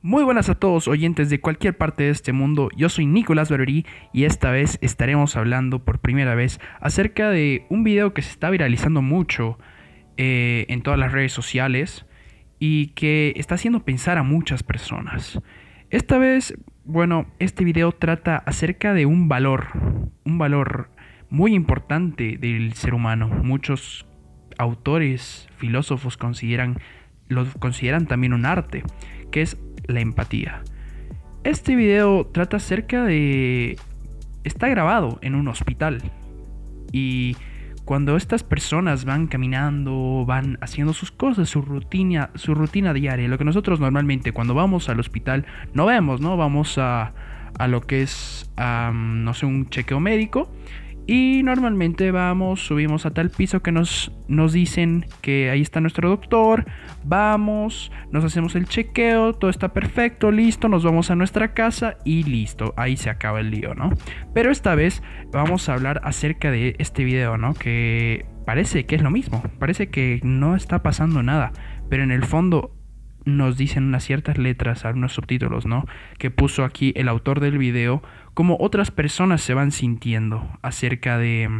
Muy buenas a todos oyentes de cualquier parte de este mundo, yo soy Nicolás Barberí y esta vez estaremos hablando por primera vez acerca de un video que se está viralizando mucho eh, en todas las redes sociales y que está haciendo pensar a muchas personas. Esta vez, bueno, este video trata acerca de un valor, un valor muy importante del ser humano. Muchos autores, filósofos consideran, lo consideran también un arte, que es la empatía. Este video trata acerca de... Está grabado en un hospital. Y cuando estas personas van caminando, van haciendo sus cosas, su rutina, su rutina diaria, lo que nosotros normalmente cuando vamos al hospital no vemos, ¿no? Vamos a, a lo que es, no sé, un chequeo médico y normalmente vamos, subimos a tal piso que nos, nos dicen que ahí está nuestro doctor, vamos, nos hacemos el chequeo, todo está perfecto, listo, nos vamos a nuestra casa y listo, ahí se acaba el lío, ¿no? Pero esta vez vamos a hablar acerca de este video, ¿no? Que parece que es lo mismo, parece que no está pasando nada, pero en el fondo nos dicen unas ciertas letras, algunos subtítulos, ¿no? Que puso aquí el autor del video, cómo otras personas se van sintiendo acerca de,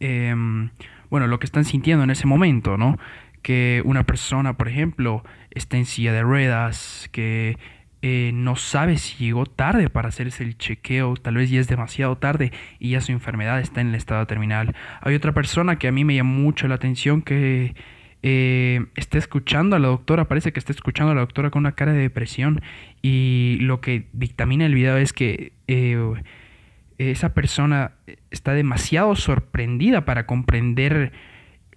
em, bueno, lo que están sintiendo en ese momento, ¿no? Que una persona, por ejemplo, está en silla de ruedas, que eh, no sabe si llegó tarde para hacerse el chequeo, tal vez ya es demasiado tarde y ya su enfermedad está en el estado terminal. Hay otra persona que a mí me llama mucho la atención que eh, está escuchando a la doctora, parece que está escuchando a la doctora con una cara de depresión y lo que dictamina el video es que eh, esa persona está demasiado sorprendida para comprender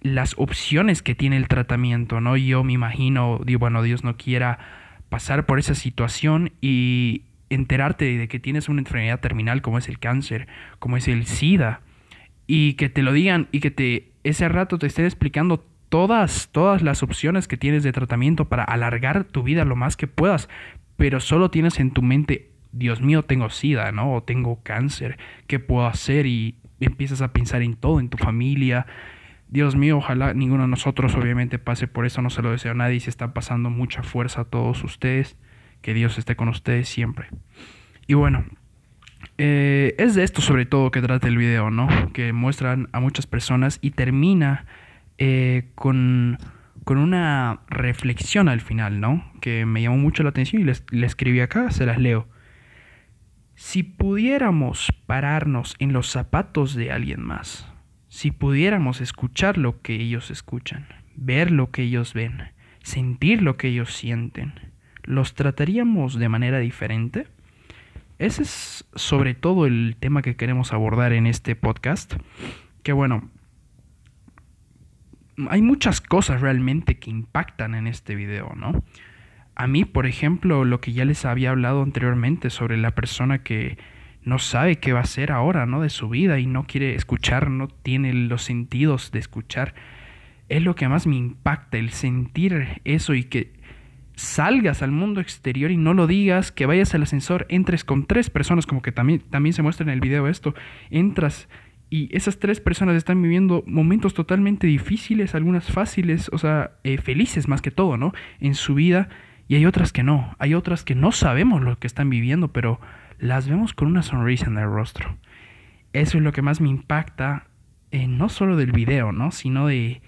las opciones que tiene el tratamiento, ¿no? Yo me imagino, digo, bueno, Dios no quiera pasar por esa situación y enterarte de que tienes una enfermedad terminal como es el cáncer, como es el SIDA, y que te lo digan y que te ese rato te estén explicando todas, todas las opciones que tienes de tratamiento para alargar tu vida lo más que puedas, pero solo tienes en tu mente, Dios mío, tengo sida, ¿no? O tengo cáncer, ¿qué puedo hacer? Y empiezas a pensar en todo, en tu familia. Dios mío, ojalá ninguno de nosotros obviamente pase por eso, no se lo deseo a nadie, se está pasando mucha fuerza a todos ustedes, que Dios esté con ustedes siempre. Y bueno, eh, es de esto sobre todo que trata el video, ¿no? Que muestran a muchas personas y termina eh, con, una reflexión al final, ¿no? Que me llamó mucho la atención y le escribí acá, se las leo. Si pudiéramos pararnos en los zapatos de alguien más, si pudiéramos escuchar lo que ellos escuchan, ver lo que ellos ven, sentir lo que ellos sienten, ¿los trataríamos de manera diferente? Ese es sobre todo el tema que queremos abordar en este podcast. Que bueno, hay muchas cosas realmente que impactan en este video, ¿no? A mí, por ejemplo, lo que ya les había hablado anteriormente sobre la persona que no sabe qué va a hacer ahora, ¿no? De su vida y no quiere escuchar, no tiene los sentidos de escuchar. Es lo que más me impacta, el sentir eso y que salgas al mundo exterior y no lo digas, que vayas al ascensor, entres con tres personas, como que también, también se muestra en el video esto, entras y esas tres personas están viviendo momentos totalmente difíciles, algunas fáciles, o sea, eh, felices más que todo, ¿no? En su vida. Y hay otras que no. Hay otras que no sabemos lo que están viviendo, pero las vemos con una sonrisa en el rostro. Eso es lo que más me impacta, eh, no solo del video, ¿no? Sino de,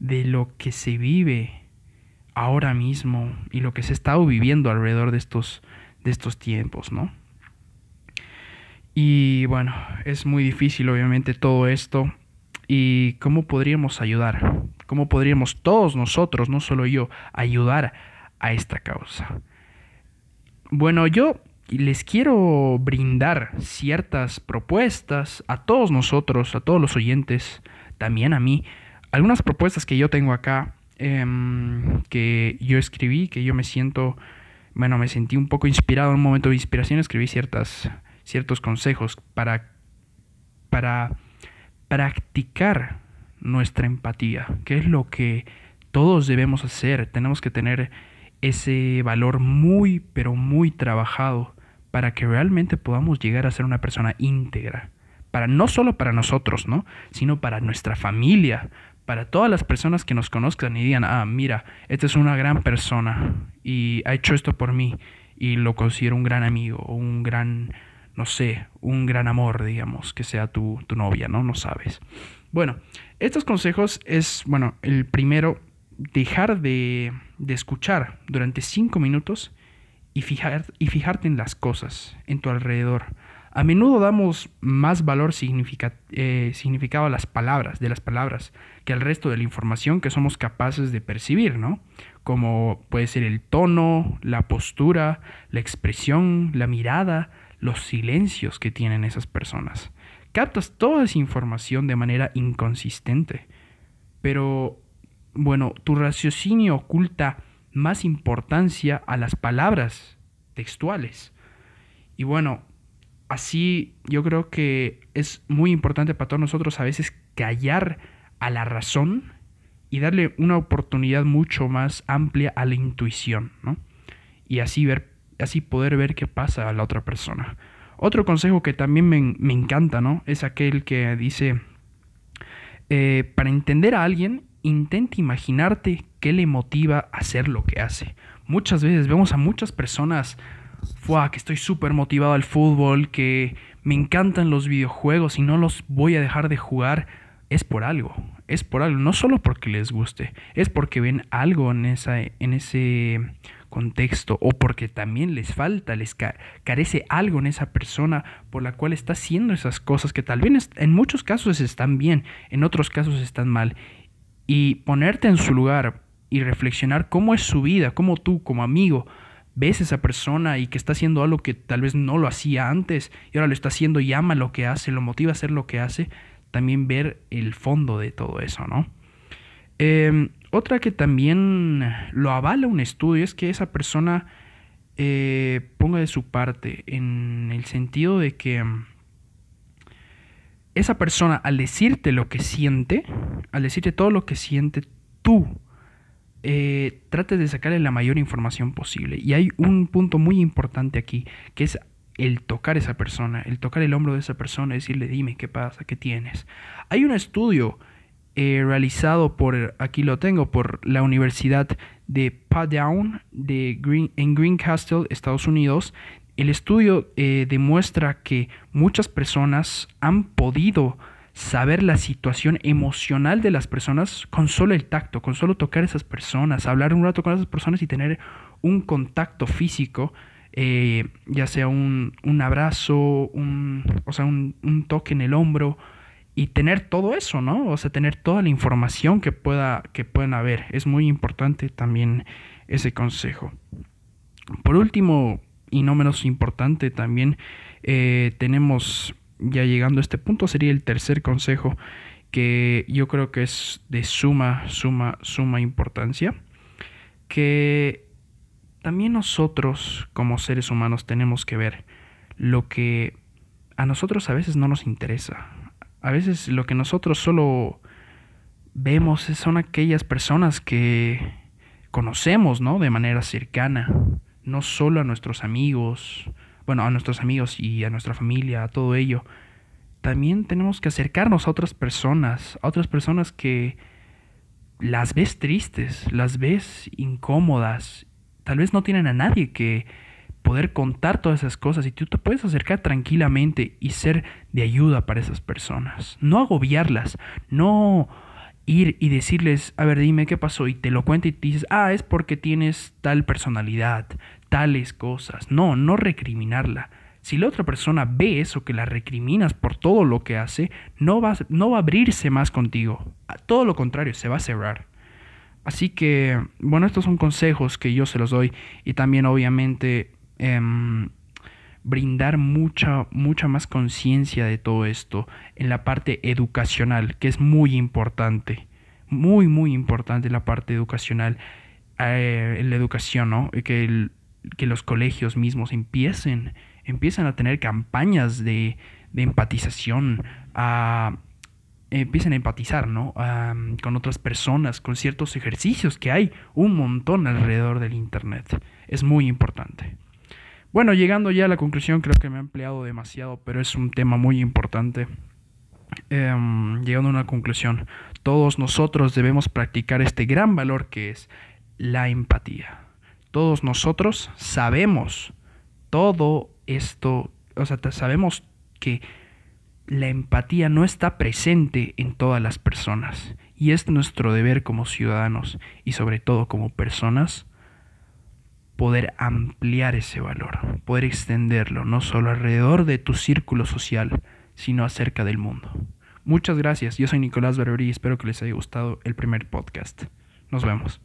de lo que se vive ahora mismo y lo que se está viviendo alrededor de estos, de estos tiempos, ¿no? Y bueno, es muy difícil obviamente todo esto. ¿Y cómo podríamos ayudar? ¿Cómo podríamos todos nosotros, no solo yo, ayudar a esta causa? Bueno, yo les quiero brindar ciertas propuestas a todos nosotros, a todos los oyentes, también a mí, algunas propuestas que yo tengo acá, em, que yo escribí, que yo me siento, bueno, me sentí un poco inspirado en un momento de inspiración, escribí ciertas ciertos consejos para, para practicar nuestra empatía, que es lo que todos debemos hacer. Tenemos que tener ese valor muy, pero muy trabajado para que realmente podamos llegar a ser una persona íntegra. Para, no solo para nosotros, ¿no? sino para nuestra familia, para todas las personas que nos conozcan y digan, ah, mira, esta es una gran persona y ha hecho esto por mí y lo considero un gran amigo un gran, no sé, un gran amor, digamos, que sea tu, tu novia, ¿no? No sabes. Bueno, estos consejos es, bueno, el primero, dejar de, de escuchar durante cinco minutos y, fijar, y fijarte en las cosas, en tu alrededor. A menudo damos más valor eh, significado a las palabras, de las palabras, que al resto de la información que somos capaces de percibir, ¿no? Como puede ser el tono, la postura, la expresión, la mirada, los silencios que tienen esas personas. Captas toda esa información de manera inconsistente. Pero, bueno, tu raciocinio oculta más importancia a las palabras textuales. Y bueno, así yo creo que es muy importante para todos nosotros a veces callar a la razón y darle una oportunidad mucho más amplia a la intuición, ¿no? Y así ver, así poder ver qué pasa a la otra persona. Otro consejo que también me, encanta, ¿no? Es aquel que dice, eh, para entender a alguien, intenta imaginarte qué le motiva a hacer lo que hace. Muchas veces vemos a muchas personas Fua, que estoy súper motivado al fútbol, que me encantan los videojuegos y no los voy a dejar de jugar, es por algo. Es por algo, no solo porque les guste, es porque ven algo en, esa, en ese contexto o porque también les falta, les carece algo en esa persona por la cual está haciendo esas cosas que tal vez en muchos casos están bien, en otros casos están mal. Y ponerte en su lugar y reflexionar cómo es su vida, cómo tú como amigo ves a esa persona y que está haciendo algo que tal vez no lo hacía antes y ahora lo está haciendo y ama lo que hace, lo motiva a hacer lo que hace, también ver el fondo de todo eso, ¿no? Em, otra que también lo avala un estudio es que esa persona eh, ponga de su parte en el sentido de que esa persona al decirte lo que siente, al decirte todo lo que siente, tú eh, trate de sacarle la mayor información posible. Y hay un punto muy importante aquí, que es el tocar esa persona, el tocar el hombro de esa persona, decirle, dime qué pasa, qué tienes. Hay un estudio eh, realizado por, aquí lo tengo, por la Universidad de Paddown de Green, en Greencastle, Estados Unidos. El estudio eh, demuestra que muchas personas han podido saber la situación emocional de las personas con solo el tacto, con solo tocar a esas personas, hablar un rato con esas personas y tener un contacto físico, eh, ya sea un, abrazo, un, o sea, un, toque en el hombro y tener todo eso, ¿no? O sea, tener toda la información que, pueda, que puedan haber. Es muy importante también ese consejo. Por último, y no menos importante, también eh, tenemos ya llegando a este punto sería el tercer consejo que yo creo que es de suma, suma, suma importancia, que también nosotros como seres humanos tenemos que ver lo que a nosotros a veces no nos interesa. A veces lo que nosotros solo vemos son aquellas personas que conocemos, ¿no? De manera cercana, no solo a nuestros amigos, bueno, a nuestros amigos y a nuestra familia, a todo ello, también tenemos que acercarnos a otras personas, a otras personas que las ves tristes, las ves incómodas, tal vez no tienen a nadie que poder contar todas esas cosas y tú te puedes acercar tranquilamente y ser de ayuda para esas personas. No agobiarlas, no ir y decirles, a ver, dime qué pasó y te lo cuenta y te dices, ah, es porque tienes tal personalidad, tales cosas. No, no recriminarla. Si la otra persona ve eso, que la recriminas por todo lo que hace, no va, no va a abrirse más contigo. Todo lo contrario, se va a cerrar. Así que, bueno, estos son consejos que yo se los doy y también obviamente em, brindar mucha, mucha más conciencia de todo esto en la parte educacional, que es muy importante. Muy, muy importante la parte educacional. Eh, la educación, ¿no? Que que los colegios mismos empiecen, empiecen a tener campañas de, de empatización, a, empiecen a empatizar ¿no? con otras personas, con ciertos ejercicios que hay un montón alrededor del Internet. Es muy importante. Bueno, llegando ya a la conclusión, creo que me he empleado demasiado, pero es un tema muy importante. em, llegando a una conclusión, todos nosotros debemos practicar este gran valor que es la empatía. Todos nosotros sabemos todo esto, o sea, sabemos que la empatía no está presente en todas las personas y es nuestro deber como ciudadanos y sobre todo como personas poder ampliar ese valor, poder extenderlo no solo alrededor de tu círculo social, sino acerca del mundo. Muchas gracias, yo soy Nicolás Barberí y espero que les haya gustado el primer podcast. Nos vemos.